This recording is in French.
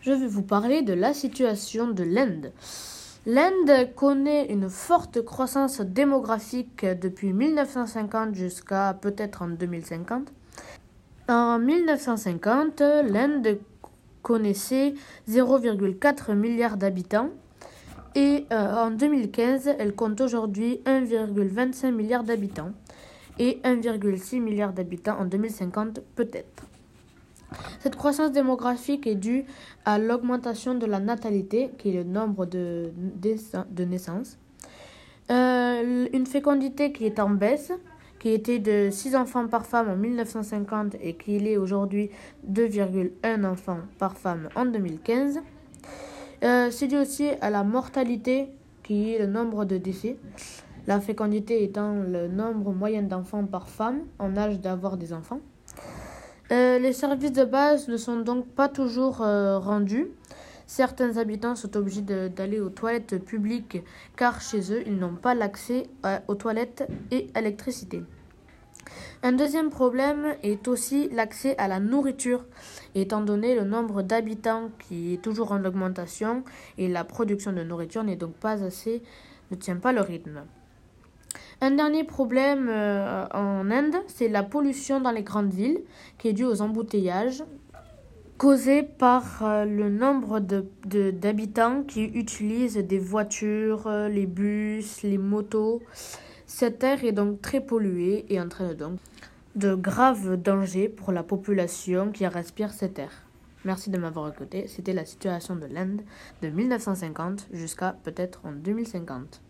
je vais vous parler de la situation de l'Inde. L'Inde connaît une forte croissance démographique depuis 1950 jusqu'à peut-être en 2050. En 1950, l'Inde connaissait 0,4 milliard d'habitants et euh, en 2015, elle compte aujourd'hui 1,25 milliard d'habitants et 1,6 milliard d'habitants en 2050 peut-être. Cette croissance démographique est due à l'augmentation de la natalité, qui est le nombre de, de naissances, euh, une fécondité qui est en baisse, qui était de 6 enfants par femme en 1950 et qui est aujourd'hui 2,1 enfants par femme en 2015. Euh, c'est dû aussi à la mortalité, qui est le nombre de décès. La fécondité étant le nombre moyen d'enfants par femme en âge d'avoir des enfants. Euh, les services de base ne sont donc pas toujours euh, rendus. Certains habitants sont obligés d'aller aux toilettes publiques car chez eux, ils n'ont pas l'accès aux toilettes et à l'électricité. Un deuxième problème est aussi l'accès à la nourriture, étant donné le nombre d'habitants qui est toujours en augmentation et la production de nourriture n'est donc pas assez, ne tient pas le rythme. Un dernier problème euh, en Inde, c'est la pollution dans les grandes villes qui est due aux embouteillages causés par euh, le nombre d'habitants qui utilisent des voitures, euh, les bus, les motos. Cette air est donc très polluée et entraîne donc de graves dangers pour la population qui respire cette air. Merci de m'avoir écouté. C'était la situation de l'Inde de 1950 jusqu'à peut-être en 2050.